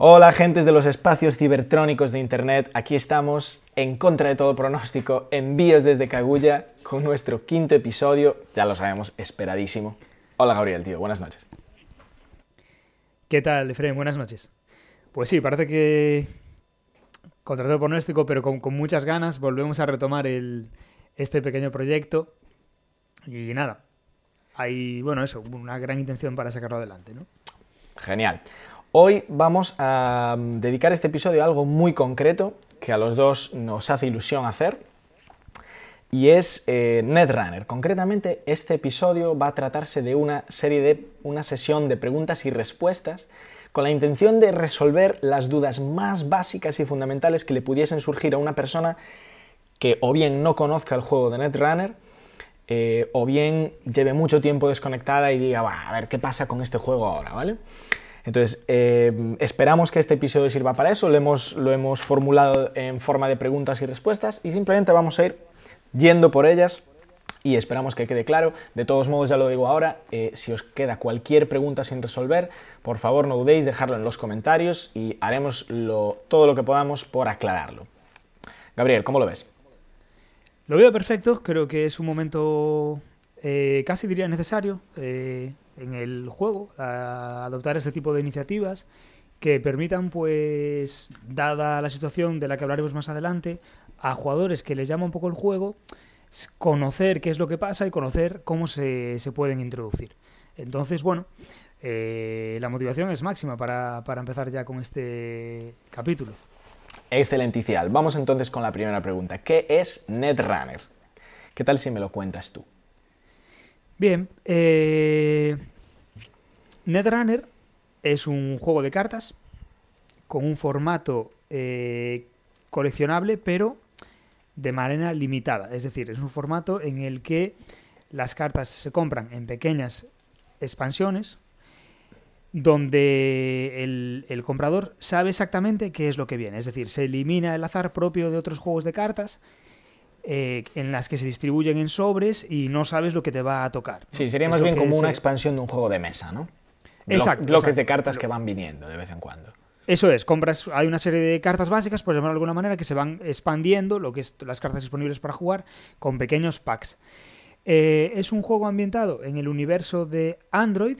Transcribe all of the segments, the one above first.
Hola gentes de los espacios cibertrónicos de Internet, aquí estamos en contra de todo pronóstico, envíos desde Kaguya con nuestro quinto episodio, ya lo sabemos, esperadísimo. Hola Gabriel, tío, buenas noches. ¿Qué tal, Efraín? Buenas noches. Pues sí, parece que contra todo pronóstico, pero con, muchas ganas, volvemos a retomar el, este pequeño proyecto y nada, hay, bueno, eso, una gran intención para sacarlo adelante, ¿no? Genial. Hoy vamos a mm, dedicar este episodio a algo muy concreto que a los dos nos hace ilusión hacer y es eh, Netrunner. Concretamente, este episodio va a tratarse de una serie de una sesión de preguntas y respuestas con la intención de resolver las dudas más básicas y fundamentales que le pudiesen surgir a una persona que o bien no conozca el juego de Netrunner eh, o bien lleve mucho tiempo desconectada y diga, a ver qué pasa con este juego ahora, ¿vale? Entonces, eh, esperamos que este episodio sirva para eso, lo hemos, lo hemos formulado en forma de preguntas y respuestas y simplemente vamos a ir yendo por ellas y esperamos que quede claro. De todos modos, ya lo digo ahora, eh, si os queda cualquier pregunta sin resolver, por favor no dudéis, dejarlo en los comentarios y haremos todo lo que podamos por aclararlo. Gabriel, ¿cómo lo ves? Lo veo perfecto, creo que es un momento eh, casi diría necesario en el juego adoptar este tipo de iniciativas que permitan, pues, dada la situación de la que hablaremos más adelante, a jugadores que les llama un poco el juego, conocer qué es lo que pasa y conocer cómo se, se pueden introducir. Entonces, bueno, eh, la motivación es máxima para, para empezar ya con este capítulo. Excelenticial. Vamos entonces con la primera pregunta. ¿Qué es Netrunner? ¿Qué tal si me lo cuentas tú? Bien, eh, Netrunner es un juego de cartas con un formato eh, coleccionable, pero de manera limitada. Es decir, es un formato en el que las cartas se compran en pequeñas expansiones, donde el, el, comprador sabe exactamente qué es lo que viene. Es decir, se elimina el azar propio de otros juegos de cartas eh, en las que se distribuyen en sobres y no sabes lo que te va a tocar. Sí, sería más bien como una expansión de un juego de mesa, ¿no? Exacto. Bloques de cartas que van viniendo de vez en cuando. Eso es, compras, hay una serie de cartas básicas, por llamarlo de alguna manera, que se van expandiendo, lo que es las cartas disponibles para jugar, con pequeños packs. Eh, es un juego ambientado en el universo de Android.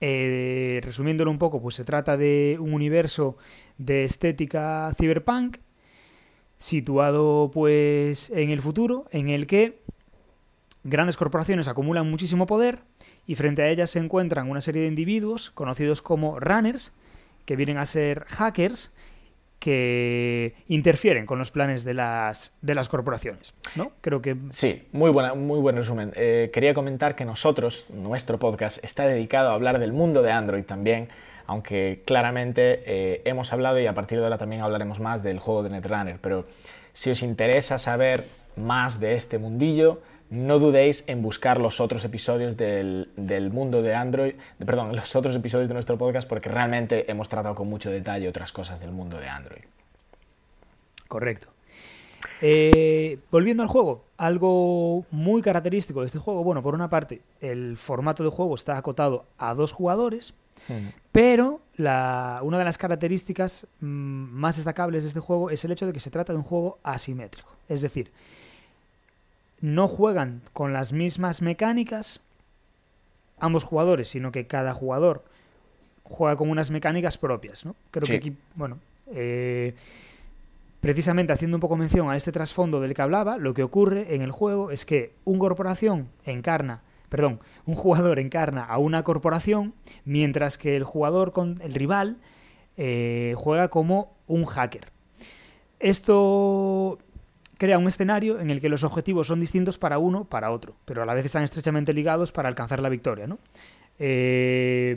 Eh, resumiéndolo un poco, pues se trata de un universo de estética cyberpunk, situado pues en el futuro, en el que grandes corporaciones acumulan muchísimo poder y frente a ellas se encuentran una serie de individuos conocidos como runners, que vienen a ser hackers que interfieren con los planes de las, de las corporaciones. ¿no? Creo que... Sí, muy, buena, muy buen resumen. Eh, quería comentar que nosotros, nuestro podcast, está dedicado a hablar del mundo de Android también, aunque claramente eh, hemos hablado y a partir de ahora también hablaremos más del juego de Netrunner, pero si os interesa saber más de este mundillo, no dudéis en buscar los otros episodios del, mundo de Android, perdón, los otros episodios de nuestro podcast porque realmente hemos tratado con mucho detalle otras cosas del mundo de Android. Correcto. Eh, volviendo al juego, algo muy característico de este juego, bueno, por una parte, el formato de juego está acotado a dos jugadores, pero una de las características mm, más destacables de este juego es el hecho de que se trata de un juego asimétrico. Es decir, no juegan con las mismas mecánicas ambos jugadores, sino que cada jugador juega con unas mecánicas propias. ¿no? Creo que aquí, bueno, eh, precisamente haciendo un poco mención a este trasfondo del que hablaba, lo que ocurre en el juego es que un corporación encarna perdón, un jugador encarna a una corporación, mientras que el jugador con el rival eh, juega como un hacker. Esto crea un escenario en el que los objetivos son distintos para uno, para otro, pero a la vez están estrechamente ligados para alcanzar la victoria, ¿no? Eh,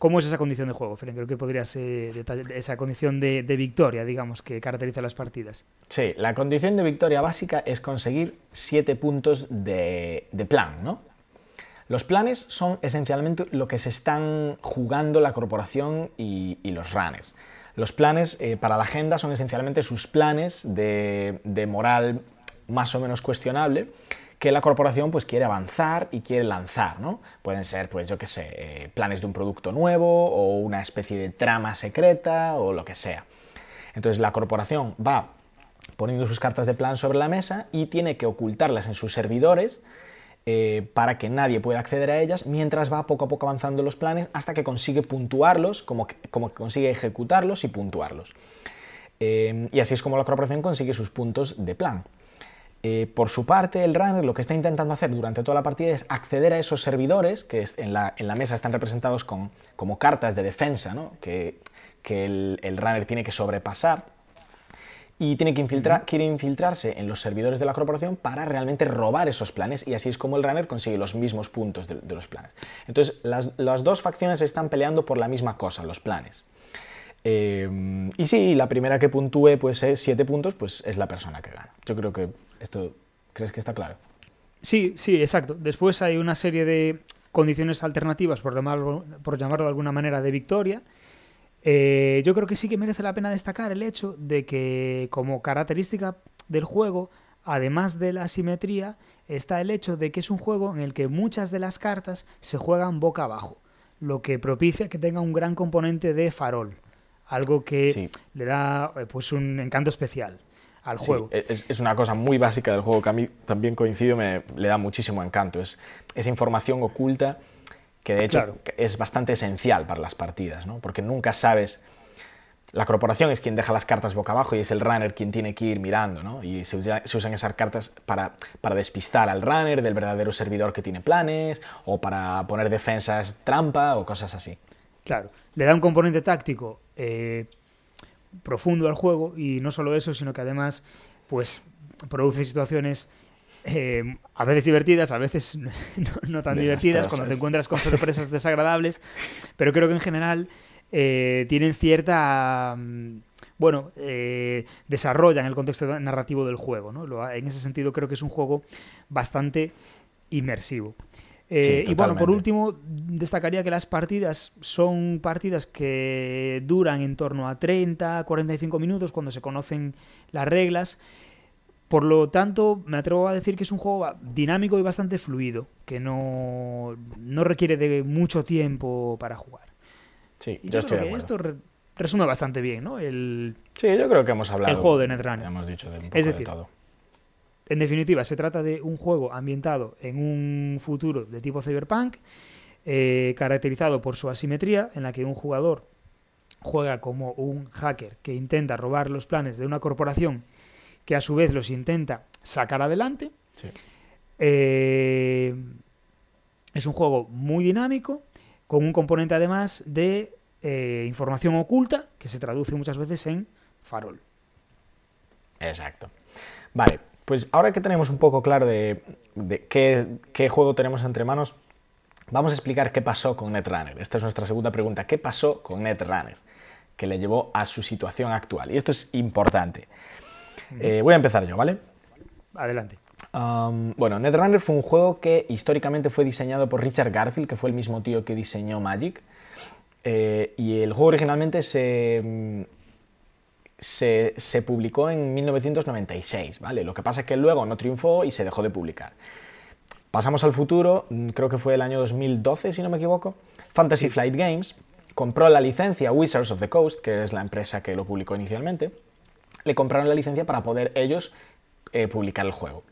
¿Cómo es esa condición de juego, Fren? Creo que podría ser esa condición de, victoria, digamos, que caracteriza las partidas. Sí, la condición de victoria básica es conseguir siete puntos de, de plan, ¿no? Los planes son esencialmente lo que se están jugando la corporación y, los runners. Los planes eh, para la agenda son esencialmente sus planes de, moral más o menos cuestionable que la corporación pues quiere avanzar y quiere lanzar, ¿no? Pueden ser, pues yo qué sé, eh, planes de un producto nuevo o una especie de trama secreta o lo que sea. Entonces la corporación va poniendo sus cartas de plan sobre la mesa y tiene que ocultarlas en sus servidores eh, para que nadie pueda acceder a ellas mientras va poco a poco avanzando los planes hasta que consigue puntuarlos, como que, como consigue ejecutarlos y puntuarlos. Eh, y así es como la corporación consigue sus puntos de plan. Eh, por su parte, el runner lo que está intentando hacer durante toda la partida es acceder a esos servidores que en la, mesa están representados con, como cartas de defensa que, el runner tiene que sobrepasar y tiene que infiltrar, quiere infiltrarse en los servidores de la corporación para realmente robar esos planes y así es como el runner consigue los mismos puntos de, los planes. Entonces las, dos facciones están peleando por la misma cosa, los planes. Eh, y si la primera que puntúe pues es 7 puntos, pues es la persona que gana. Yo creo que esto, ¿crees que está claro? Sí, sí, exacto. Después hay una serie de condiciones alternativas, por por llamarlo de alguna manera, de victoria, eh, yo creo que sí que merece la pena destacar el hecho de que como característica del juego, además de la simetría, está el hecho de que es un juego en el que muchas de las cartas se juegan boca abajo, lo que propicia que tenga un gran componente de farol, algo que le da eh, pues un encanto especial al juego. Es, es, una cosa muy básica del juego que a mí también coincido, me le da muchísimo encanto. Es esa información oculta que de hecho es bastante esencial para las partidas, ¿no? porque nunca sabes... La corporación es quien deja las cartas boca abajo y es el runner quien tiene que ir mirando, ¿no? Y se, usan esas cartas para, para, despistar al runner del verdadero servidor que tiene planes, o para poner defensas trampa o cosas así. Claro, le da un componente táctico eh, profundo al juego y no solo eso, sino que además pues produce situaciones eh, a veces divertidas, a veces no, tan divertidas, cuando te encuentras con sorpresas desagradables, pero creo que en general eh, tienen cierta... Mm, bueno, eh, desarrollan el contexto narrativo del juego. ¿no? En ese sentido creo que es un juego bastante inmersivo. y bueno, por último, destacaría que las partidas son partidas que duran en torno a 30, 45 minutos cuando se conocen las reglas por lo tanto, me atrevo a decir que es un juego dinámico y bastante fluido, que no, requiere de mucho tiempo para jugar. Sí, yo, estoy que esto resume bastante bien, ¿no? El, sí, yo creo que hemos hablado. El juego de Netrunner. Hemos dicho de un poco es decir, de todo. En definitiva, se trata de un juego ambientado en un futuro de tipo cyberpunk, eh, caracterizado por su asimetría, en la que un jugador juega como un hacker que intenta robar los planes de una corporación que a su vez los intenta sacar adelante. Eh, es un juego muy dinámico, con un componente además de eh, información oculta, que se traduce muchas veces en farol. Exacto. Vale, pues ahora que tenemos un poco claro de, qué, qué, juego tenemos entre manos, vamos a explicar qué pasó con Netrunner. Esta es nuestra segunda pregunta. ¿Qué pasó con Netrunner? Que le llevó a su situación actual. Y esto es importante. Eh, voy a empezar yo, ¿vale? Adelante. bueno, Netrunner fue un juego que históricamente fue diseñado por Richard Garfield, que fue el mismo tío que diseñó Magic. Eh, y el juego originalmente se, se, publicó en 1996, ¿vale? Lo que pasa es que luego no triunfó y se dejó de publicar. Pasamos al futuro, mm, creo que fue el año 2012, si no me equivoco. Fantasy Flight Games compró la licencia Wizards of the Coast, que es la empresa que lo publicó inicialmente le compraron la licencia para poder ellos eh, publicar el juego.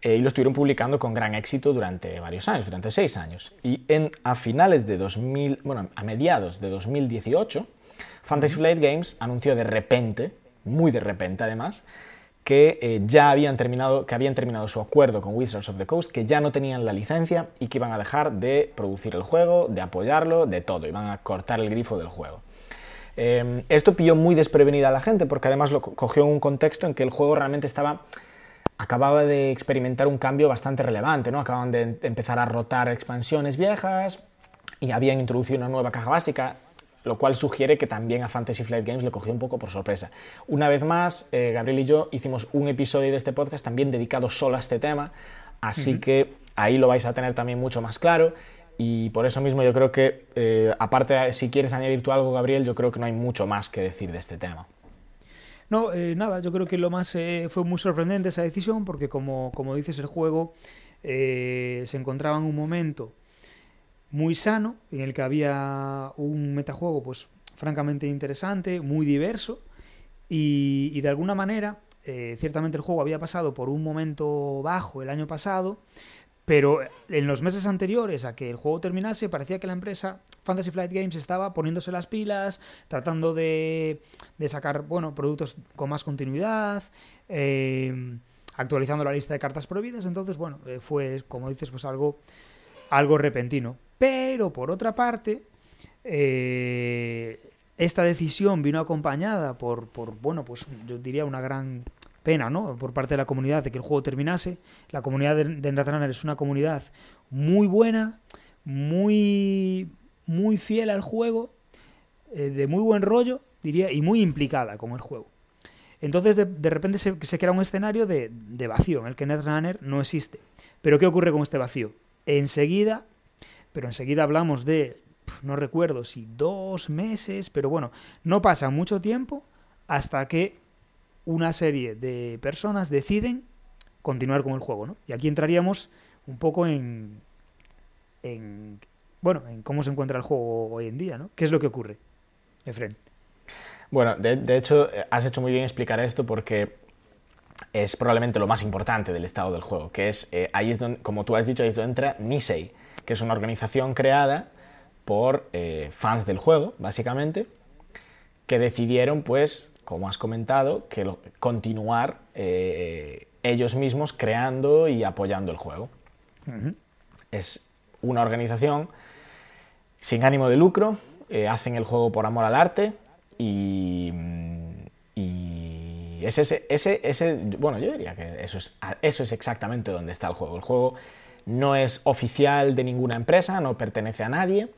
Eh, y lo estuvieron publicando con gran éxito durante varios años, durante seis años. Y en, a finales de 2000, bueno, a mediados de 2018, Fantasy Flight Games anunció de repente, muy de repente además, que eh, ya habían terminado, que habían terminado su acuerdo con Wizards of the Coast, que ya no tenían la licencia y que iban a dejar de producir el juego, de apoyarlo, de todo, iban a cortar el grifo del juego. Em, esto pilló muy desprevenida a la gente porque además lo cogió en un contexto en que el juego realmente estaba acababa de experimentar un cambio bastante relevante, ¿no? Acaban de empezar a rotar expansiones viejas y habían introducido una nueva caja básica, lo cual sugiere que también a Fantasy Flight Games le cogió un poco por sorpresa. Una vez más, eh, Gabriel y yo hicimos un episodio de este podcast también dedicado solo a este tema, así que ahí lo vais a tener también mucho más claro y por eso mismo yo creo que, eh, aparte, si quieres añadir tú algo, Gabriel, yo creo que no hay mucho más que decir de este tema. No, eh, nada, yo creo que lo más eh, fue muy sorprendente esa decisión porque como, como dices, el juego eh, se encontraba en un momento muy sano, en el que había un metajuego pues francamente interesante, muy diverso, y, y de alguna manera, eh, ciertamente el juego había pasado por un momento bajo el año pasado, pero en los meses anteriores a que el juego terminase, parecía que la empresa Fantasy Flight Games estaba poniéndose las pilas, tratando de, de sacar bueno, productos con más continuidad, eh, actualizando la lista de cartas prohibidas. Entonces, bueno, eh, fue, como dices, pues algo, algo repentino. Pero, por otra parte, eh, esta decisión vino acompañada por, por, bueno, pues yo diría una gran pena, ¿no? Por parte de la comunidad de que el juego terminase. La comunidad de, Netrunner es una comunidad muy buena, muy, muy fiel al juego, eh, de muy buen rollo, diría, y muy implicada con el juego. Entonces de, de repente se, se, crea un escenario de, de, vacío en el que Netrunner no existe. Pero ¿qué ocurre con este vacío? Enseguida, pero enseguida hablamos de, no recuerdo si dos meses, pero bueno, no pasa mucho tiempo hasta que una serie de personas deciden continuar con el juego, ¿no? Y aquí entraríamos un poco en, en bueno, en cómo se encuentra el juego hoy en día, ¿no? ¿Qué es lo que ocurre, Efren? Bueno, de, hecho, has hecho muy bien explicar esto porque es probablemente lo más importante del estado del juego, que es, eh, ahí es donde, como tú has dicho, ahí es donde entra Nisei, que es una organización creada por eh, fans del juego, básicamente, que decidieron, pues, como has comentado, que lo, continuar eh, ellos mismos creando y apoyando el juego. Uh -huh. Es una organización sin ánimo de lucro, eh, hacen el juego por amor al arte y, y ese, ese, ese, bueno, yo diría que eso es, eso es exactamente donde está el juego. El juego no es oficial de ninguna empresa, no pertenece a nadie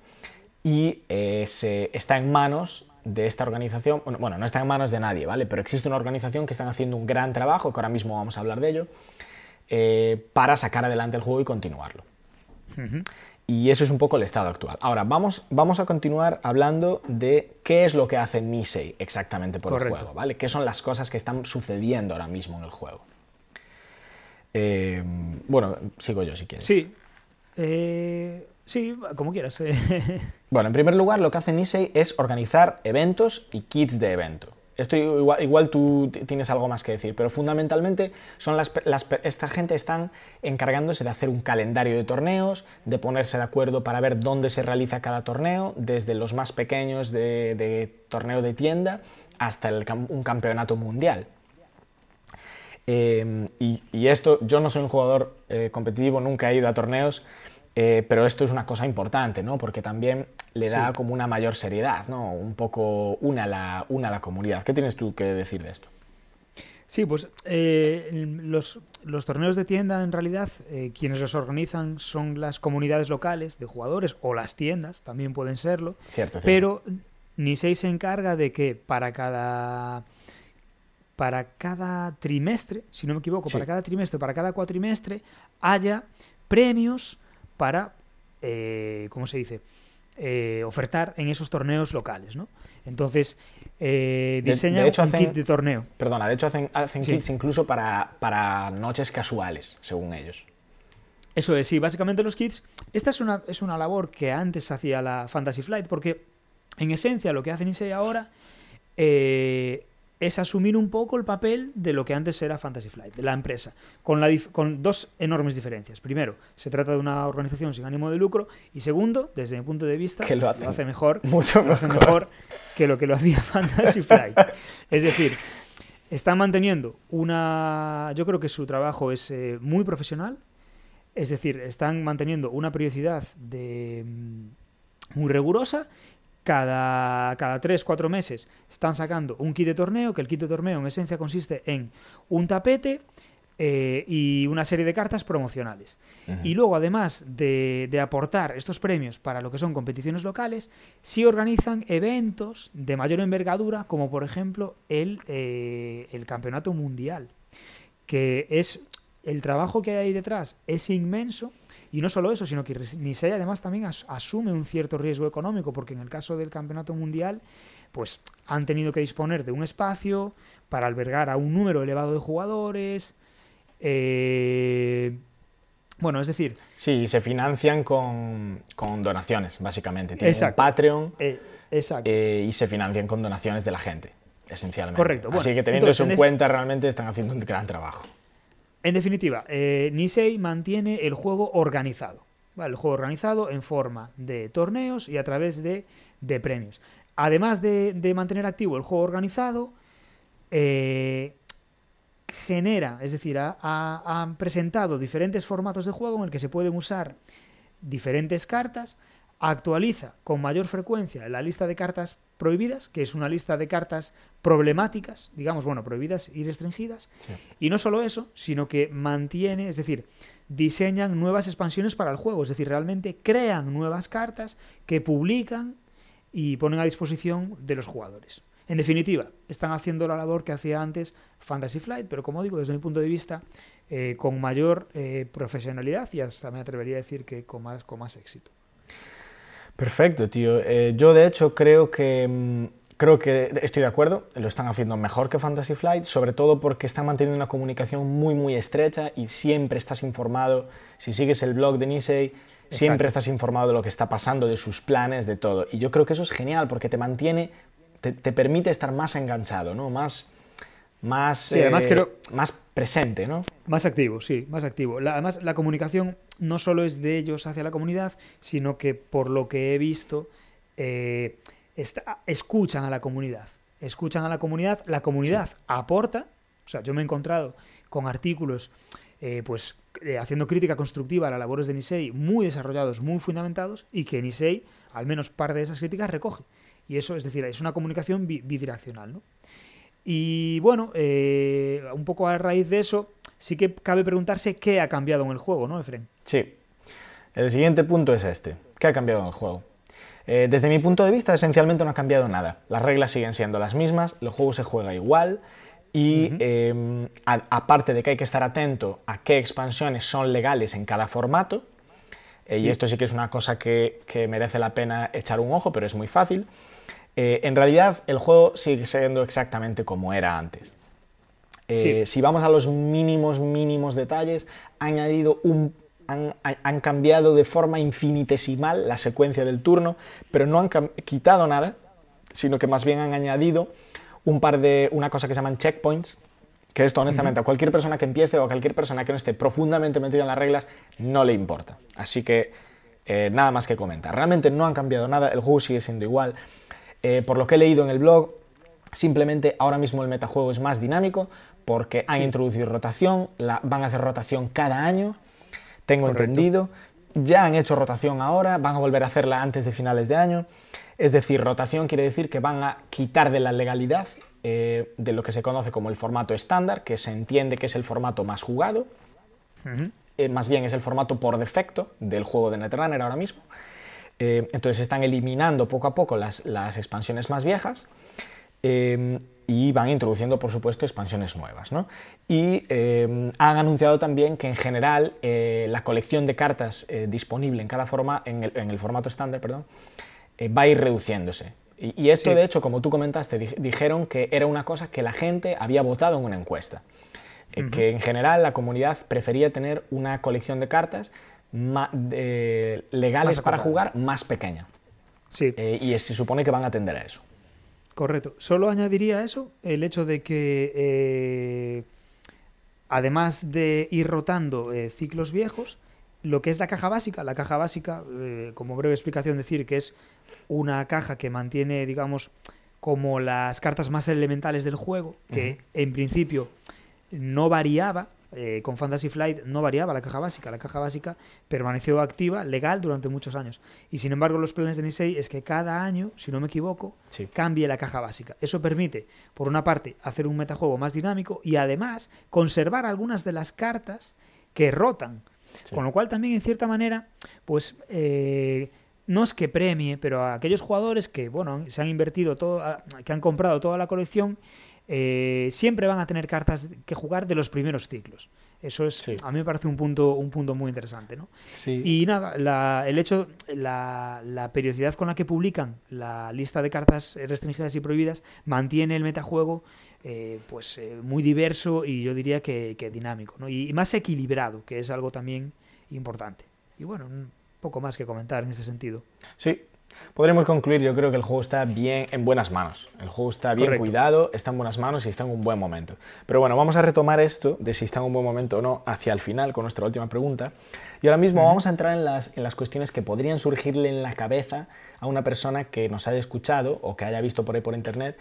y eh, se, está en manos de esta organización, bueno, no está en manos de nadie, ¿vale? Pero existe una organización que están haciendo un gran trabajo, que ahora mismo vamos a hablar de ello, eh, para sacar adelante el juego y continuarlo. Uh -huh. Y eso es un poco el estado actual. Ahora, vamos, vamos a continuar hablando de qué es lo que hace Nisei exactamente por Correcto. el juego, ¿vale? ¿Qué son las cosas que están sucediendo ahora mismo en el juego? Eh, bueno, sigo yo si quieres. Sí. Eh, sí, como quieras. bueno, en primer lugar, lo que hace Nisei es organizar eventos y kits de evento. Esto igual, igual, tú tienes algo más que decir, pero fundamentalmente son las, las, esta gente están encargándose de hacer un calendario de torneos, de ponerse de acuerdo para ver dónde se realiza cada torneo, desde los más pequeños de, torneo de tienda hasta el, un campeonato mundial. Eh, y, y, esto, yo no soy un jugador eh, competitivo, nunca he ido a torneos, eh, pero esto es una cosa importante, ¿no? Porque también le da sí. como una mayor seriedad, ¿no? Un poco una a, la, una a la comunidad. ¿Qué tienes tú que decir de esto? Sí, pues eh, los, los, torneos de tienda en realidad eh, quienes los organizan son las comunidades locales de jugadores o las tiendas, también pueden serlo. Cierto, cierto. Pero Nisei se encarga de que para cada para cada trimestre, si no me equivoco, sí. para cada trimestre, para cada cuatrimestre, haya premios para, eh, ¿cómo se dice? Eh, ofertar en esos torneos locales, ¿no? Entonces, eh, diseña de, de hecho, un hacen, kit de torneo. Perdona, de hecho hacen, hacen sí. kits incluso para, para noches casuales, según ellos. Eso es, sí, básicamente los kits. Esta es una, es una labor que antes hacía la Fantasy Flight, porque en esencia lo que hacen Isei ahora eh, es asumir un poco el papel de lo que antes era Fantasy Flight, de la empresa, con, la con, dos enormes diferencias. Primero, se trata de una organización sin ánimo de lucro y segundo, desde mi punto de vista, que lo, hace, lo hace mejor, mucho lo hace mejor que lo que lo hacía Fantasy Flight. es decir, están manteniendo una... Yo creo que su trabajo es eh, muy profesional, es decir, están manteniendo una periodicidad de muy rigurosa cada, cada 3-4 meses están sacando un kit de torneo, que el kit de torneo en esencia consiste en un tapete eh, y una serie de cartas promocionales. Uh -huh. Y luego, además de, de, aportar estos premios para lo que son competiciones locales, sí organizan eventos de mayor envergadura, como por ejemplo el, eh, el Campeonato Mundial, que es el trabajo que hay ahí detrás es inmenso y no solo eso, sino que Nisei además también as asume un cierto riesgo económico, porque en el caso del campeonato mundial, pues han tenido que disponer de un espacio para albergar a un número elevado de jugadores, eh, Bueno, es decir... Sí, se financian con, con donaciones, básicamente. Tienen un Patreon eh, exacto. Eh, y se financian con donaciones de la gente, esencialmente. Correcto. Así que teniendo eso en cuenta, realmente están haciendo un gran trabajo. En definitiva, eh, Nisei mantiene el juego organizado. El juego organizado en forma de torneos y a través de, premios. Además de, de, mantener activo el juego organizado, eh, genera, es decir, ha, presentado diferentes formatos de juego en el que se pueden usar diferentes cartas, actualiza con mayor frecuencia la lista de cartas prohibidas, que es una lista de cartas problemáticas, digamos, bueno, prohibidas y restringidas, y no solo eso, sino que mantiene, es decir, diseñan nuevas expansiones para el juego, es decir, realmente crean nuevas cartas que publican y ponen a disposición de los jugadores. En definitiva, están haciendo la labor que hacía antes Fantasy Flight, pero como digo, desde mi punto de vista, eh, con mayor eh, profesionalidad y hasta me atrevería a decir que con más, con más éxito. Perfecto, tío. Eh, yo de hecho creo que mm, creo que estoy de acuerdo, lo están haciendo mejor que Fantasy Flight, sobre todo porque están manteniendo una comunicación muy muy estrecha y siempre estás informado. Si sigues el blog de Nisei, siempre estás informado de lo que está pasando, de sus planes, de todo. Y yo creo que eso es genial porque te mantiene te, permite estar más enganchado, ¿no? Más, más, eh, más presente, ¿no? Más activo, sí, más activo. además, la comunicación no solo es de ellos hacia la comunidad, sino que por lo que he visto, eh, escuchan a la comunidad. Escuchan a la comunidad, la comunidad aporta. O sea, yo me he encontrado con artículos, eh, pues, haciendo crítica constructiva a las labores de Nisei, muy desarrollados, muy fundamentados, y que Nisei, al menos parte de esas críticas, recoge. Y eso, es decir, es una comunicación bidireccional, ¿no? Y bueno, eh, un poco a raíz de eso, sí que cabe preguntarse qué ha cambiado en el juego, ¿no, Efren? Sí. El siguiente punto es este. ¿Qué ha cambiado en el juego? Eh, desde mi punto de vista, esencialmente no ha cambiado nada. Las reglas siguen siendo las mismas, el juego se juega igual y em, aparte de que hay que estar atento a qué expansiones son legales en cada formato, eh, y esto sí que es una cosa que, que merece la pena echar un ojo, pero es muy fácil. Eh, en realidad el juego sigue siendo exactamente como era antes. Eh, si vamos a los mínimos, mínimos detalles, han añadido un han, cambiado de forma infinitesimal la secuencia del turno, pero no han quitado nada, sino que más bien han añadido un par de una cosa que se llaman checkpoints, que esto honestamente a cualquier persona que empiece o a cualquier persona que no esté profundamente metida en las reglas no le importa. Así que eh, nada más que comentar. Realmente no han cambiado nada, el juego sigue siendo igual. Eh, por lo que he leído en el blog, simplemente ahora mismo el metajuego es más dinámico porque han introducido rotación, van a hacer rotación cada año, tengo entendido. Ya han hecho rotación ahora, van a volver a hacerla antes de finales de año. Es decir, rotación quiere decir que van a quitar de la legalidad eh, de lo que se conoce como el formato estándar, que se entiende que es el formato más jugado. Eh, más bien es el formato por defecto del juego de Netrunner ahora mismo. Eh, entonces están eliminando poco a poco las, expansiones más viejas eh, y van introduciendo, por supuesto, expansiones nuevas. Y eh, han anunciado también que en general la colección de cartas disponible en cada forma, en el, formato estándar, perdón, va a ir reduciéndose. Y, esto, de hecho, como tú comentaste, dijeron que era una cosa que la gente había votado en una encuesta. Que en general la comunidad prefería tener una colección de cartas legales para jugar más pequeña. Sí. Eh, y se supone que van a atender a eso. Correcto. Solo añadiría eso el hecho de que, eh, además de ir rotando eh, ciclos viejos, lo que es la caja básica, la caja básica, como breve explicación, decir que es una caja que mantiene, digamos, como las cartas más elementales del juego, que en principio no variaba eh, con Fantasy Flight no variaba la caja básica, la caja básica permaneció activa, legal durante muchos años. Y sin embargo, los planes de Nisei es que cada año, si no me equivoco, cambie la caja básica. Eso permite, por una parte, hacer un metajuego más dinámico y además conservar algunas de las cartas que rotan. Con lo cual también, en cierta manera, pues eh, no es que premie, pero a aquellos jugadores que, bueno, se han invertido todo, que han comprado toda la colección eh, siempre van a tener cartas que jugar de los primeros ciclos. Eso es, a mí me parece un punto, un punto muy interesante, ¿no? Y nada, el hecho, la, periodicidad con la que publican la lista de cartas restringidas y prohibidas mantiene el metajuego eh, pues eh, muy diverso y yo diría que, dinámico, ¿no? Y, más equilibrado, que es algo también importante. Y bueno, un poco más que comentar en ese sentido. Sí, podremos concluir, yo creo que el juego está bien en buenas manos. El juego está bien Correcto. cuidado, está en buenas manos y está en un buen momento. Pero bueno, vamos a retomar esto de si está en un buen momento o no hacia el final con nuestra última pregunta. Y ahora mismo vamos a entrar en las, en las cuestiones que podrían surgirle en la cabeza a una persona que nos haya escuchado o que haya visto por ahí por internet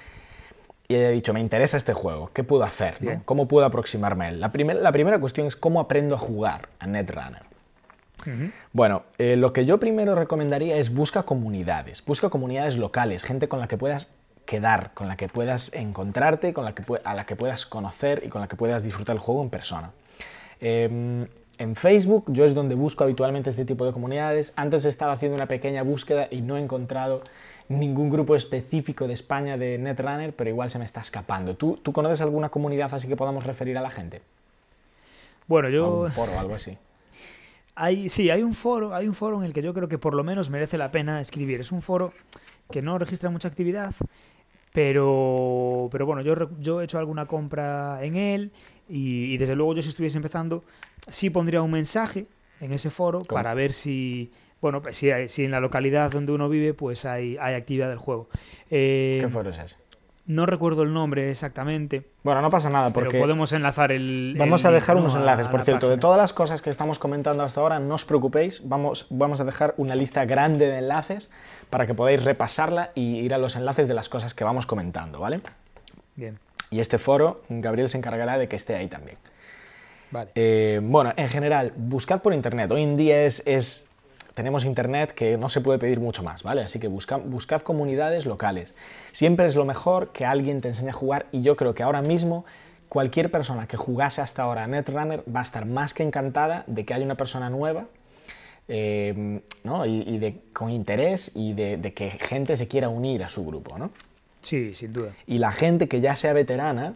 y haya dicho, me interesa este juego, ¿qué puedo hacer? no? ¿Cómo puedo aproximarme a él? La, primer- la primera cuestión es cómo aprendo a jugar a Netrunner. Bueno, eh, lo que yo primero recomendaría es busca comunidades, busca comunidades locales, gente con la que puedas quedar, con la que puedas encontrarte, con la que a la que puedas conocer y con la que puedas disfrutar el juego en persona. Eh, en Facebook yo es donde busco habitualmente este tipo de comunidades. Antes estaba haciendo una pequeña búsqueda y no he encontrado ningún grupo específico de España de Netrunner, pero igual se me está escapando. ¿Tú, tú conoces alguna comunidad así que podamos referir a la gente? Bueno, yo... ¿Algún foro o algo así? Hay, sí, hay un foro, hay un foro en el que yo creo que por lo menos merece la pena escribir. Es un foro que no registra mucha actividad, pero, pero bueno, yo, yo he hecho alguna compra en él y, y desde luego yo si estuviese empezando, sí pondría un mensaje en ese foro ¿Cómo? para ver si, bueno, pues si, hay- si en la localidad donde uno vive pues hay, hay actividad del juego. Eh, ¿Qué foro es ese? No recuerdo el nombre exactamente, Bueno, no pasa nada pero porque podemos enlazar el... vamos el a dejar ¿no? unos enlaces. Por cierto, de todas las cosas que estamos comentando hasta ahora, no os preocupéis, vamos, vamos a dejar una lista grande de enlaces para que podáis repasarla y ir a los enlaces de las cosas que vamos comentando, ¿vale? Bien, Y este foro, Gabriel se encargará de que esté ahí también. vale. Eh, bueno, en general, buscad por internet. Hoy en día es, es- tenemos internet que no se puede pedir mucho más, ¿vale? Así que busca- buscad comunidades locales. Siempre es lo mejor que alguien te enseñe a jugar y yo creo que ahora mismo cualquier persona que jugase hasta ahora a Netrunner va a estar más que encantada de que haya una persona nueva eh, ¿no? y, y de, con interés y de, de que gente se quiera unir a su grupo, ¿no? Sí, sin duda. Y la gente que ya sea veterana,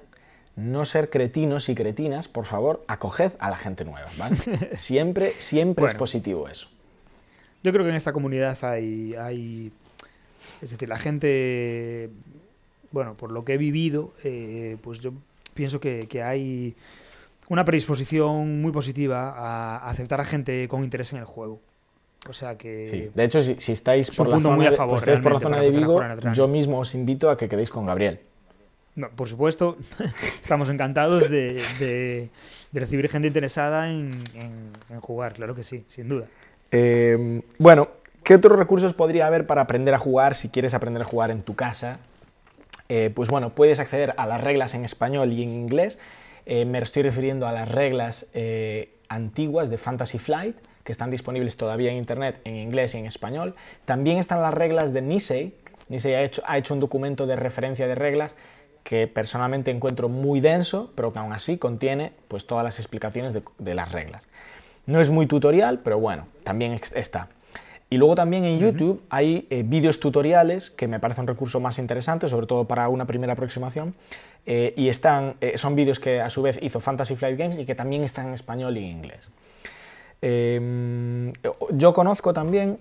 no ser cretinos y cretinas, por favor, acoged a la gente nueva, ¿vale? Siempre, siempre es Bueno. positivo eso. Yo creo que en esta comunidad hay, hay es decir, la gente, bueno, por lo que he vivido, eh, pues yo pienso que, que hay una predisposición muy positiva a aceptar a gente con interés en el juego. O sea que... Sí. De hecho, si, si estáis es por la zona, de, favor, si estáis por la realmente, zona para de empezar a Vigo, yo mismo os invito a que quedéis con Gabriel. No, por supuesto, estamos encantados de, de- de recibir gente interesada en, en- en jugar, claro que sí, sin duda. Eh, bueno, ¿qué otros recursos podría haber para aprender a jugar si quieres aprender a jugar en tu casa? Eh, pues bueno, puedes acceder a las reglas en español y en inglés. Eh, me estoy refiriendo a las reglas eh, antiguas de Fantasy Flight, que están disponibles todavía en internet en inglés y en español. También están las reglas de Nisei. Nisei ha hecho, ha hecho un documento de referencia de reglas que personalmente encuentro muy denso, pero que aún así contiene pues, todas las explicaciones de las reglas. No es muy tutorial, pero bueno, también está. Y luego también en YouTube hay eh, vídeos tutoriales que me parece un recurso más interesante, sobre todo para una primera aproximación. eh, y están, eh, son vídeos que a su vez hizo Fantasy Flight Games y que también están en español y en inglés. Eh, yo conozco también,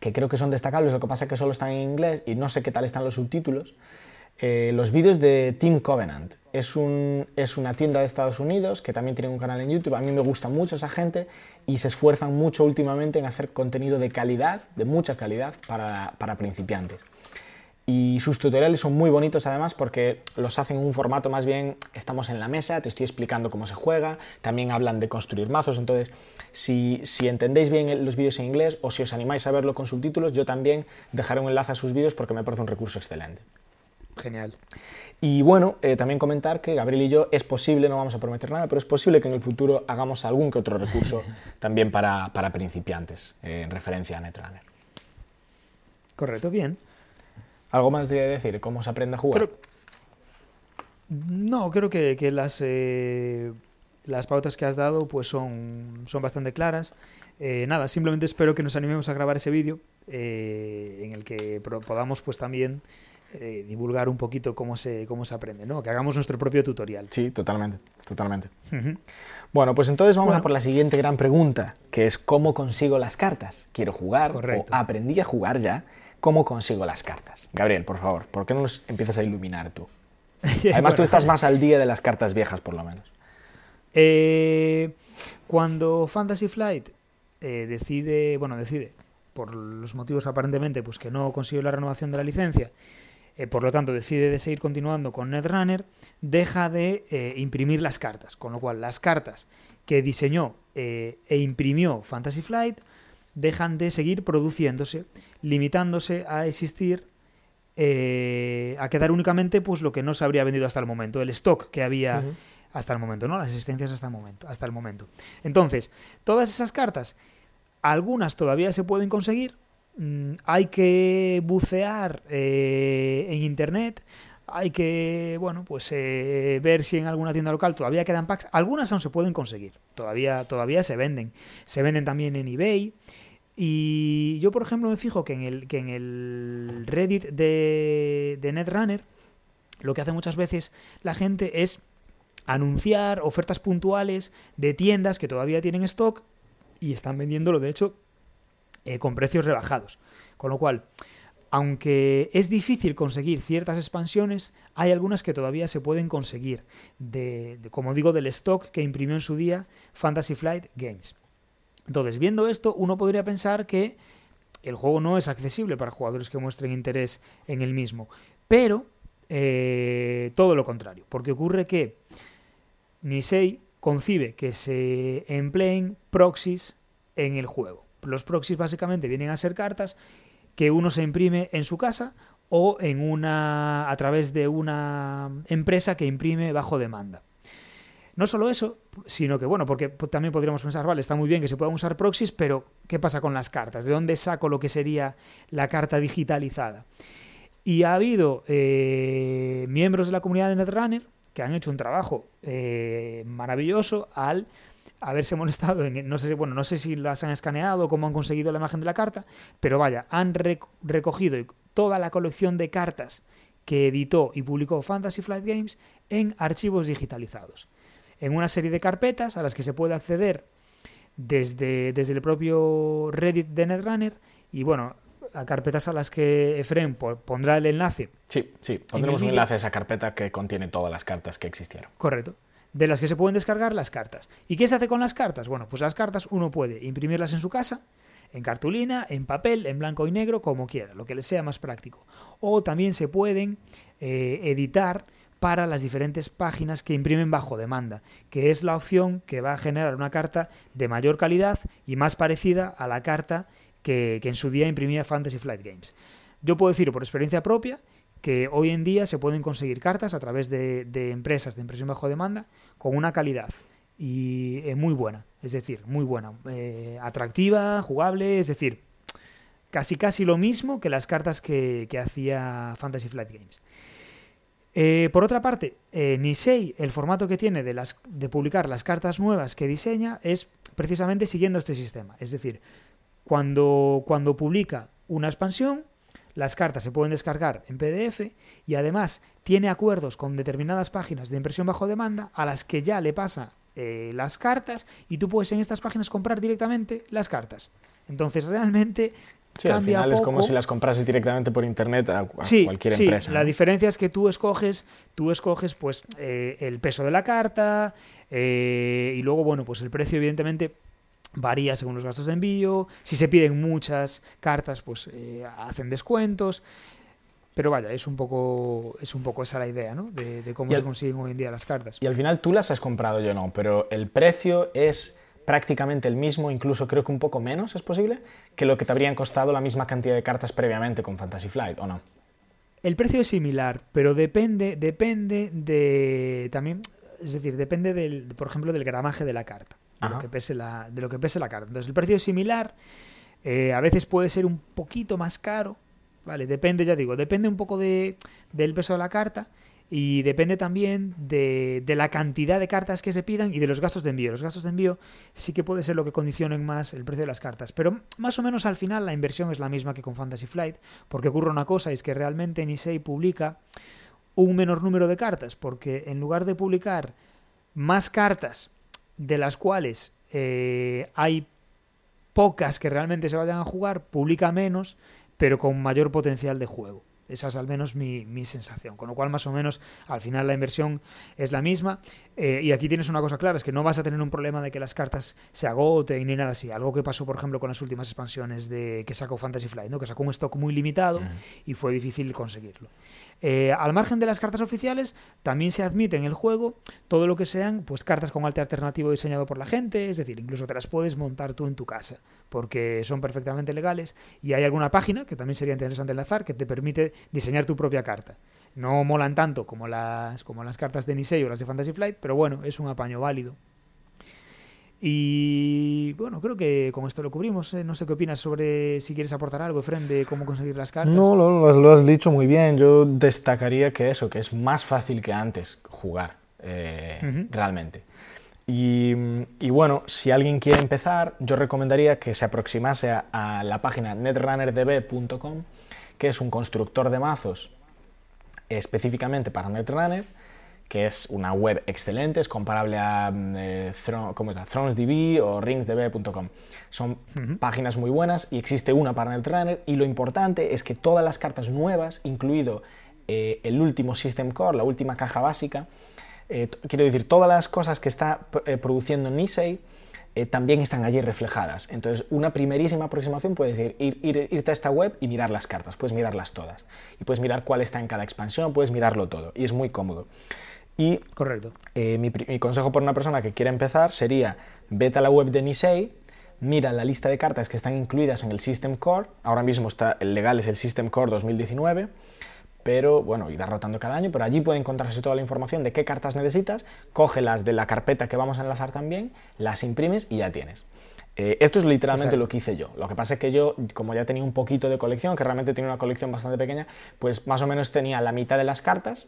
que creo que son destacables, lo que pasa es que solo están en inglés y no sé qué tal están los subtítulos, eh, los vídeos de Team Covenant. Es, un, es una tienda de Estados Unidos que también tiene un canal en YouTube. A mí me gusta mucho esa gente y se esfuerzan mucho últimamente en hacer contenido de calidad, de mucha calidad, para, para principiantes. Y sus tutoriales son muy bonitos además porque los hacen en un formato más bien, estamos en la mesa, te estoy explicando cómo se juega, también hablan de construir mazos, entonces si, si entendéis bien los vídeos en inglés o si os animáis a verlo con subtítulos, yo también dejaré un enlace a sus vídeos porque me parece un recurso excelente. Genial. Y bueno, eh, también comentar que Gabriel y yo es posible, no vamos a prometer nada, pero es posible que en el futuro hagamos algún que otro recurso también para, para principiantes, eh, en referencia a Netrunner. Correcto, bien. ¿Algo más de decir? ¿Cómo se aprende a jugar? Creo- No, creo que, que las, eh, las pautas que has dado pues son, son bastante claras. Nada, simplemente espero que nos animemos a grabar ese vídeo en el que podamos pues también eh, divulgar un poquito cómo se, cómo se aprende, ¿no? Que hagamos nuestro propio tutorial. Sí, totalmente, totalmente. Ujú. Bueno, pues entonces vamos Bueno. a por la siguiente gran pregunta, que es ¿cómo consigo las cartas? Quiero jugar Correcto. o aprendí a jugar ya. ¿Cómo consigo las cartas? Gabriel, por favor, ¿por qué no nos empiezas a iluminar tú? Además, tú Bueno, estás más al día de las cartas viejas, por lo menos. Eh, cuando Fantasy Flight eh, decide, bueno, decide, por los motivos aparentemente, pues que no consiguió la renovación de la licencia, eh, por lo tanto decide de seguir continuando con Netrunner, deja de eh, imprimir las cartas, con lo cual las cartas que diseñó eh, e imprimió Fantasy Flight dejan de seguir produciéndose, limitándose a existir, a quedar únicamente pues lo que no se habría vendido hasta el momento, el stock que había hasta el momento, ¿no? Las existencias hasta el momento, hasta el momento. Entonces, todas esas cartas, algunas todavía se pueden conseguir. Mm, hay que bucear eh, en internet. Hay que, bueno, pues eh, ver si en alguna tienda local todavía quedan packs. Algunas aún se pueden conseguir. Todavía, todavía se venden. Se venden también en eBay. Y yo, por ejemplo, me fijo que en el, que en el Reddit de, de Netrunner, lo que hace muchas veces la gente es anunciar ofertas puntuales de tiendas que todavía tienen stock y están vendiéndolo, de hecho, eh, con precios rebajados. Con lo cual, aunque es difícil conseguir ciertas expansiones, hay algunas que todavía se pueden conseguir, de, como digo, del stock que imprimió en su día Fantasy Flight Games. Entonces, viendo esto, uno podría pensar que el juego no es accesible para jugadores que muestren interés en el mismo. Pero eh, todo lo contrario, porque ocurre que Nisei concibe que se empleen proxies en el juego. Los proxies básicamente vienen a ser cartas que uno se imprime en su casa o en una a través de una empresa que imprime bajo demanda. No solo eso, sino que, bueno, porque también podríamos pensar, vale, está muy bien que se puedan usar proxies, pero ¿qué pasa con las cartas? ¿De dónde saco lo que sería la carta digitalizada? Y ha habido eh, miembros de la comunidad de Netrunner que han hecho un trabajo eh, maravilloso al haberse molestado en, no sé si, bueno, no sé si las han escaneado o cómo han conseguido la imagen de la carta, pero vaya, han rec- recogido toda la colección de cartas que editó y publicó Fantasy Flight Games en archivos digitalizados, en una serie de carpetas a las que se puede acceder desde, desde el propio Reddit de Netrunner y bueno, a carpetas a las que Efren po- pondrá el enlace Sí, sí. Pondremos un enlace a esa carpeta que contiene todas las cartas que existieron. Correcto. De las que se pueden descargar las cartas. ¿Y qué se hace con las cartas? Bueno, pues las cartas uno puede imprimirlas en su casa, en cartulina, en papel, en blanco y negro, como quiera, lo que le sea más práctico. O también se pueden eh, editar para las diferentes páginas que imprimen bajo demanda, que es la opción que va a generar una carta de mayor calidad y más parecida a la carta que, que en su día imprimía Fantasy Flight Games. Yo puedo decir por experiencia propia que hoy en día se pueden conseguir cartas a través de, de empresas de impresión bajo demanda con una calidad y eh, muy buena, es decir, muy buena, eh, atractiva, jugable, es decir, casi casi lo mismo que las cartas que, que hacía Fantasy Flight Games. Eh, por otra parte, eh, Nisei, el formato que tiene de, las, de publicar las cartas nuevas que diseña es precisamente siguiendo este sistema. Es decir, cuando, cuando publica una expansión, las cartas se pueden descargar en PDF y además tiene acuerdos con determinadas páginas de impresión bajo demanda a las que ya le pasa eh, las cartas y tú puedes en estas páginas comprar directamente las cartas. Entonces realmente Sí, al final es como si las comprases directamente por internet a, a Sí, cualquier sí, empresa. la ¿no? diferencia es que tú escoges, tú escoges pues eh, el peso de la carta eh, y luego bueno pues el precio evidentemente varía según los gastos de envío. Si se piden muchas cartas pues eh, hacen descuentos. Pero vaya, es un poco es un poco esa la idea, ¿no? De, de cómo Y se al- consiguen hoy en día las cartas. Y al final tú las has comprado, yo no, pero el precio es prácticamente el mismo, incluso creo que un poco menos, ¿es posible? Que lo que te habrían costado la misma cantidad de cartas previamente con Fantasy Flight, ¿o no? El precio es similar, pero depende, depende de también, es decir, depende del, por ejemplo, del gramaje de la carta, de lo que pese la, de lo que pese la carta. Entonces el precio es similar, eh, a veces puede ser un poquito más caro, vale, depende, ya digo, depende un poco de, del peso de la carta y depende también de, de la cantidad de cartas que se pidan y de los gastos de envío. Los gastos de envío sí que puede ser lo que condicionen más el precio de las cartas, pero más o menos al final la inversión es la misma que con Fantasy Flight, porque ocurre una cosa, y es que realmente Nisei publica un menor número de cartas, porque en lugar de publicar más cartas de las cuales eh, hay pocas que realmente se vayan a jugar, publica menos, pero con mayor potencial de juego. Esa es al menos mi, mi, sensación. Con lo cual, más o menos, al final la inversión es la misma. Eh, y aquí tienes una cosa clara, es que no vas a tener un problema de que las cartas se agoten ni nada así. Algo que pasó, por ejemplo, con las últimas expansiones de que sacó Fantasy Flight, ¿no? que sacó un stock muy limitado y fue difícil conseguirlo. Eh, al margen de las cartas oficiales, también se admite en el juego todo lo que sean pues cartas con arte alternativo diseñado por la gente, es decir, incluso te las puedes montar tú en tu casa, porque son perfectamente legales. Y hay alguna página, que también sería interesante enlazar, que te permite diseñar tu propia carta. No molan tanto como las, como las cartas de Nisei o las de Fantasy Flight, pero bueno, es un apaño válido. Y bueno, creo que con esto lo cubrimos. ¿eh? No sé qué opinas sobre si quieres aportar algo, Efren, de cómo conseguir las cartas. No, lo, lo, has dicho muy bien. Yo destacaría que eso, que es más fácil que antes jugar, eh, uh -huh. realmente. Y, y, bueno, si alguien quiere empezar, yo recomendaría que se aproximase a, a la página netrunnerdb.com, que es un constructor de mazos específicamente para Netrunner que es una web excelente, es comparable a eh, ¿cómo es? ThronesDB o ringsdb.com. Son uh -huh. páginas muy buenas y existe una para Netrunner y lo importante es que todas las cartas nuevas, incluido eh, el último System Core, la última caja básica, eh, quiero decir, todas las cosas que está eh, produciendo Nisei, eh, también están allí reflejadas. Entonces, una primerísima aproximación puedes ir, ir, ir, irte a esta web y mirar las cartas, puedes mirarlas todas. Y puedes mirar cuál está en cada expansión, puedes mirarlo todo. Y es muy cómodo. Y Correcto. Eh, mi, mi, consejo para una persona que quiere empezar sería, vete a la web de Nisei, mira la lista de cartas que están incluidas en el System Core, ahora mismo está, el legal es el System Core 2019, pero bueno, irá rotando cada año, pero allí puede encontrarse toda la información de qué cartas necesitas, cógelas de la carpeta que vamos a enlazar también, las imprimes y ya tienes. Eh, esto es literalmente lo que hice yo. Lo que pasa es que yo, como ya tenía un poquito de colección, que realmente tenía una colección bastante pequeña, pues más o menos tenía la mitad de las cartas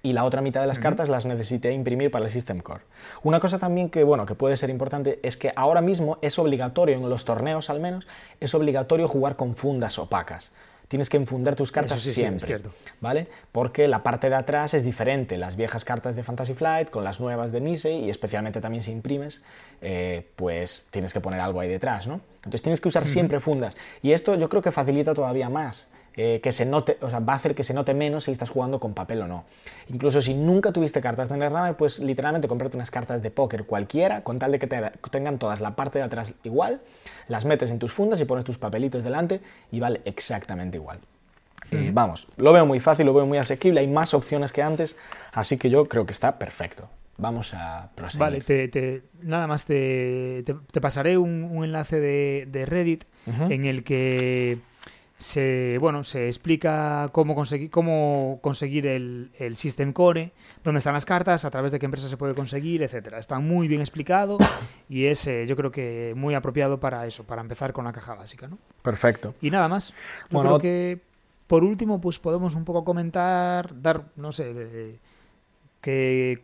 y la otra mitad de las uh -huh. cartas las necesité imprimir para el System Core. Una cosa también que, bueno, que puede ser importante es que ahora mismo es obligatorio, en los torneos al menos, es obligatorio jugar con fundas opacas tienes que enfundar tus cartas sí, siempre, sí, ¿vale? Porque la parte de atrás es diferente, las viejas cartas de Fantasy Flight con las nuevas de Nisei y especialmente también si imprimes, eh, pues tienes que poner algo ahí detrás, ¿no? Entonces tienes que usar siempre fundas y esto yo creo que facilita todavía más eh, que se note, o sea, va a hacer que se note menos si estás jugando con papel o no. Incluso si nunca tuviste cartas de Netrunner, pues literalmente comprarte unas cartas de póker cualquiera, con tal de que te, tengan todas la parte de atrás igual, las metes en tus fundas y pones tus papelitos delante y vale exactamente igual. Sí. Eh, vamos, lo veo muy fácil, lo veo muy asequible, hay más opciones que antes, así que yo creo que está perfecto. Vamos a proseguir. Vale, te, te, nada más te, te pasaré un, un, enlace de, de Reddit uh -huh. en el que se, bueno, se explica cómo conseguir, cómo conseguir el, el, System Core, dónde están las cartas, a través de qué empresa se puede conseguir, etcétera. Está muy bien explicado y es, eh, yo creo que muy apropiado para eso, para empezar con la caja básica, ¿no? Perfecto. Y nada más. Yo bueno, creo que por último, pues podemos un poco comentar, dar, no sé, eh, que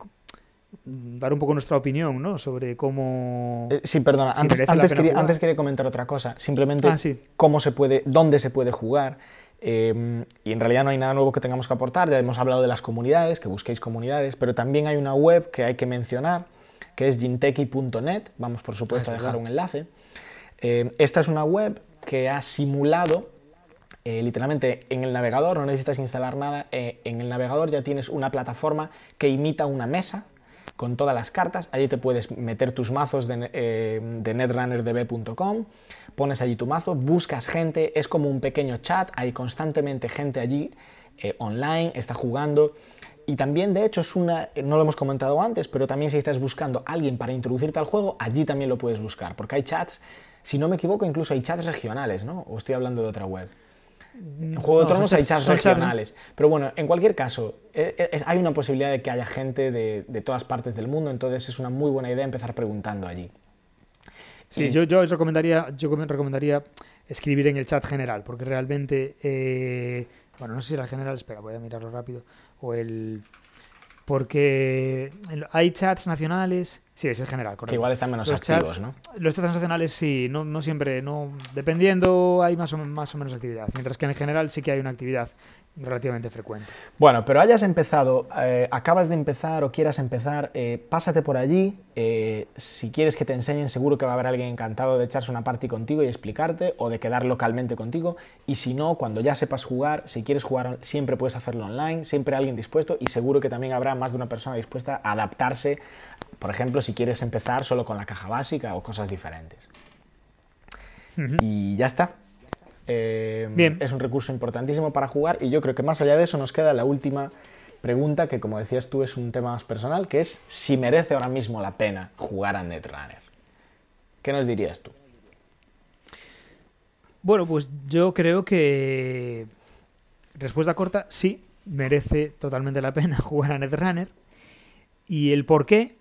dar un poco nuestra opinión ¿no? sobre cómo... Eh, sí, perdona, si antes, antes, quería, antes, quería, comentar otra cosa, simplemente ah, sí. cómo se puede, dónde se puede jugar. Eh, y en realidad no hay nada nuevo que tengamos que aportar, ya hemos hablado de las comunidades, que busquéis comunidades, pero también hay una web que hay que mencionar, que es ginteki.net, vamos por supuesto ah, a dejar verdad. un enlace. Eh, esta es una web que ha simulado eh, literalmente en el navegador, no necesitas instalar nada, eh, en el navegador ya tienes una plataforma que imita una mesa, con todas las cartas. Allí te puedes meter tus mazos de, eh, de netrunnerdb.com, pones allí tu mazo, buscas gente, es como un pequeño chat, hay constantemente gente allí eh, online, está jugando. Y también, de hecho, es una, no lo hemos comentado antes, pero también si estás buscando a alguien para introducirte al juego, allí también lo puedes buscar, porque hay chats, si no me equivoco, incluso hay chats regionales, ¿no? O estoy hablando de otra web. En Juego de Tronos no, hay chats regionales. Chats. Pero bueno, en cualquier caso, es, es, hay una posibilidad de que haya gente de, de, todas partes del mundo, entonces es una muy buena idea empezar preguntando allí. Sí, y... yo, yo, recomendaría, yo recomendaría escribir en el chat general, porque realmente, eh, bueno, no sé si era el general, espera, voy a mirarlo rápido, o el... Porque hay chats nacionales, sí, es el general, correcto. Que igual están menos los activos, chats, ¿no? Los chats nacionales sí, no, no siempre, no, dependiendo hay más o, más o menos actividad, mientras que en general sí que hay una actividad relativamente frecuente. Bueno, pero hayas empezado, eh, acabas de empezar o quieras empezar, eh, pásate por allí. eh, si quieres que te enseñen, seguro que va a haber alguien encantado de echarse una party contigo y explicarte o de quedar localmente contigo. Y si no, cuando ya sepas jugar, si quieres jugar, siempre puedes hacerlo online, siempre hay alguien dispuesto y seguro que también habrá más de una persona dispuesta a adaptarse. Por ejemplo, si quieres empezar solo con la caja básica o cosas diferentes. Y ya está. Eh, Bien. Es un recurso importantísimo para jugar y yo creo que más allá de eso nos queda la última pregunta que como decías tú es un tema más personal, que es si merece ahora mismo la pena jugar a Netrunner. ¿Qué nos dirías tú? Bueno, pues yo creo que. Respuesta corta, sí, merece totalmente la pena jugar a Netrunner. Y el por qué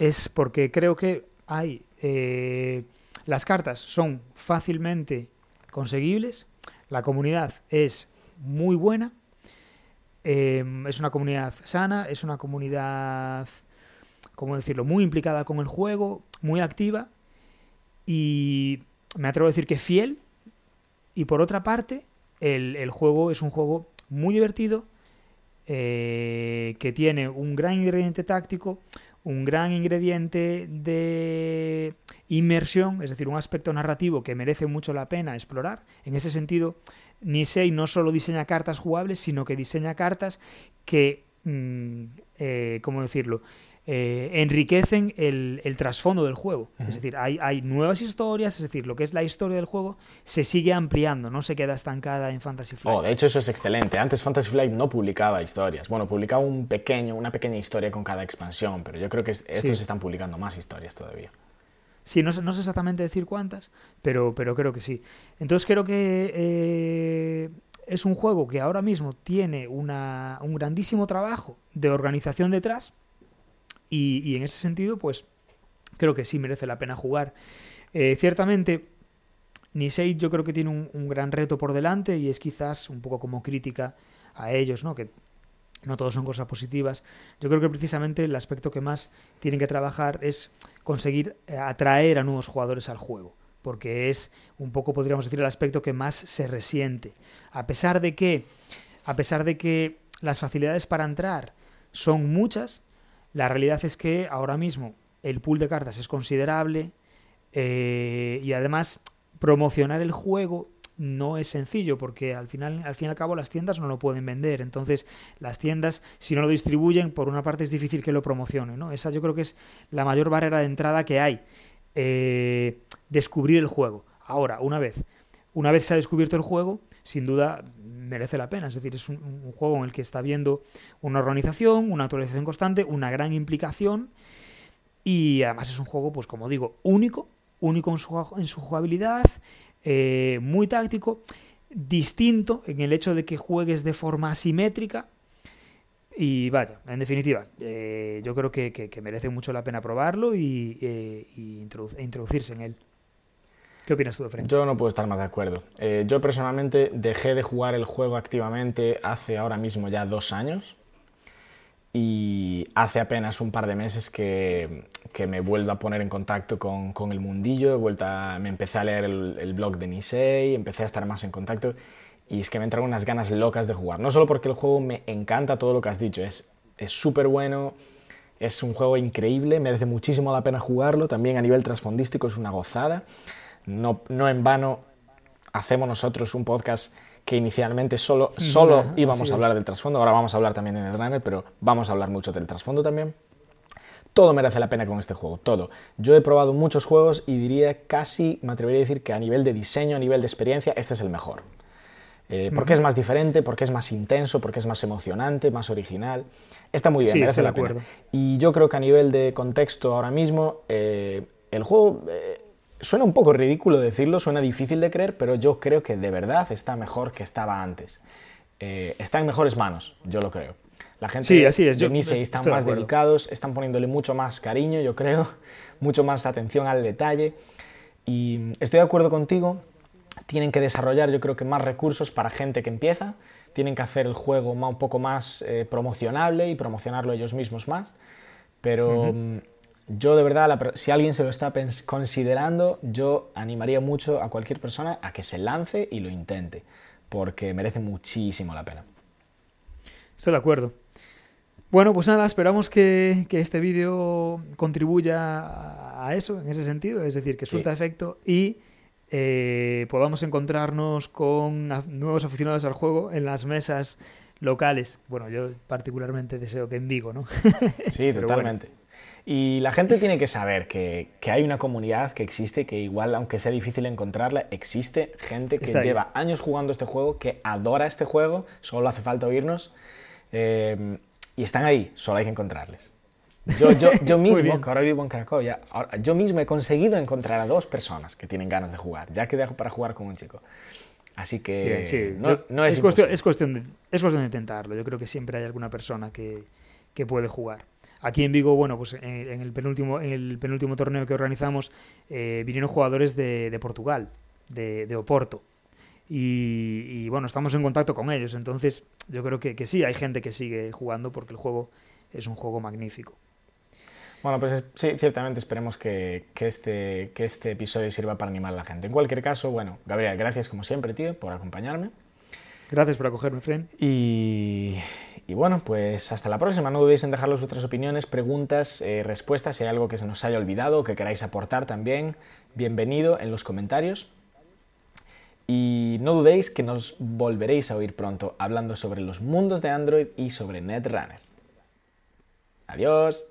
es porque creo que hay. eh, las cartas son fácilmente conseguibles. La comunidad es muy buena. eh, es una comunidad sana, es una comunidad, ¿cómo decirlo?, muy implicada con el juego, muy activa. Y me atrevo a decir que fiel. Y por otra parte, el, el juego es un juego muy divertido, eh, que tiene un gran ingrediente táctico, un gran ingrediente de inmersión, es decir, un aspecto narrativo que merece mucho la pena explorar. En ese sentido, Nisei no solo diseña cartas jugables, sino que diseña cartas que, mm, eh, ¿cómo decirlo?, eh, enriquecen el, el trasfondo del juego. Es decir, hay, hay nuevas historias, es decir, lo que es la historia del juego se sigue ampliando, no se queda estancada en Fantasy Flight. Oh, de hecho eso es excelente. Antes Fantasy Flight no publicaba historias. Bueno, publicaba un pequeño, una pequeña historia con cada expansión, pero yo creo que es- estos Sí. están publicando más historias todavía. Sí, no sé, no sé exactamente decir cuántas, pero, pero creo que sí. Entonces creo que eh, es un juego que ahora mismo tiene una, un grandísimo trabajo de organización detrás y, y en ese sentido, pues creo que sí merece la pena jugar. Eh, ciertamente, Nisei yo creo que tiene un, un gran reto por delante y es quizás un poco como crítica a ellos, ¿no? Que no todos son cosas positivas. Yo creo que precisamente el aspecto que más tienen que trabajar es conseguir eh, atraer a nuevos jugadores al juego, porque es un poco, podríamos decir, el aspecto que más se resiente. A pesar de que, a pesar de que las facilidades para entrar son muchas, la realidad es que ahora mismo el pool de cartas es considerable eh, y además promocionar el juego no es sencillo porque al final al fin y al cabo las tiendas no lo pueden vender entonces las tiendas si no lo distribuyen por una parte es difícil que lo promocionen ¿no? esa yo creo que es la mayor barrera de entrada que hay eh, descubrir el juego ahora una vez una vez se ha descubierto el juego sin duda merece la pena es decir es un, juego en el que está viendo una organización una actualización constante una gran implicación y además es un juego pues como digo único único en su, jugabilidad eh, muy táctico, distinto en el hecho de que juegues de forma asimétrica. Y vaya, en definitiva, eh, yo creo que, merece mucho la pena probarlo y, eh, introduc introducirse en él. ¿Qué opinas tú, Efraín? Yo no puedo estar más de acuerdo. Eh, yo personalmente dejé de jugar el juego activamente hace ahora mismo ya dos años. Y hace apenas un par de meses que, que me vuelvo a poner en contacto con, con el mundillo, he vuelto a, me empecé a leer el, el, blog de Nisei, empecé a estar más en contacto y es que me entraron unas ganas locas de jugar. No solo porque el juego me encanta todo lo que has dicho, es súper bueno, es un juego increíble, merece muchísimo la pena jugarlo, también a nivel transfondístico es una gozada. No, no en vano hacemos nosotros un podcast que inicialmente solo, solo íbamos a hablar del trasfondo, ahora vamos a hablar también en el runner, pero vamos a hablar mucho del trasfondo también. Todo merece la pena con este juego, todo. Yo he probado muchos juegos y diría casi, me atrevería a decir que a nivel de diseño, a nivel de experiencia, este es el mejor. Eh, porque uh -huh. es más diferente, porque es más intenso, porque es más emocionante, más original. Está muy bien, sí, merece la pena. Y yo creo que a nivel de contexto ahora mismo, eh, el juego... Eh, Suena un poco ridículo decirlo, suena difícil de creer, pero yo creo que de verdad está mejor que estaba antes. Eh, está en mejores manos, yo lo creo. La gente sí, así es. de Nisei están más de dedicados, están poniéndole mucho más cariño, yo creo, mucho más atención al detalle. Y estoy de acuerdo contigo, tienen que desarrollar yo creo que más recursos para gente que empieza, tienen que hacer el juego un poco más eh, promocionable y promocionarlo ellos mismos más, pero... Uh -huh. Yo de verdad, la, si alguien se lo está considerando, yo animaría mucho a cualquier persona a que se lance y lo intente, porque merece muchísimo la pena. Estoy de acuerdo. Bueno, pues nada, esperamos que, que este vídeo contribuya a eso, en ese sentido, es decir, que surta Sí. efecto y eh, podamos encontrarnos con nuevos aficionados al juego en las mesas locales. Bueno, yo particularmente deseo que en Vigo, ¿no? Sí, totalmente. Y la gente tiene que saber que, que hay una comunidad que existe, que igual, aunque sea difícil encontrarla, existe gente que lleva años jugando este juego, que adora este juego, solo hace falta oírnos, eh, y están ahí, solo hay que encontrarles. Yo, yo, yo mismo, que ahora vivo en Cracovia, ahora- yo mismo he conseguido encontrar a dos personas que tienen ganas de jugar, ya que dejo para jugar con un chico. Así que Bien, sí, no, yo- no es, cuestión, imposible. es, cuestión de, es cuestión de intentarlo. Yo creo que siempre hay alguna persona que, que puede jugar. Aquí en Vigo, bueno, pues en, en el penúltimo, en el penúltimo torneo que organizamos eh, vinieron jugadores de, Portugal, de, Oporto. Y, bueno, estamos en contacto con ellos. Entonces, yo creo que, sí, hay gente que sigue jugando porque el juego es un juego magnífico. Bueno, pues es- sí, ciertamente esperemos que, que este, que este episodio sirva para animar a la gente. En cualquier caso, bueno, Gabriel, gracias como siempre, tío, por acompañarme. Gracias por acogerme, Fren. Y, bueno, pues hasta la próxima. No dudéis en dejarnos vuestras opiniones, preguntas, eh, respuestas. Si hay algo que se nos haya olvidado o que queráis aportar también, bienvenido en los comentarios. Y no dudéis que nos volveréis a oír pronto hablando sobre los mundos de Android y sobre Netrunner. Adiós.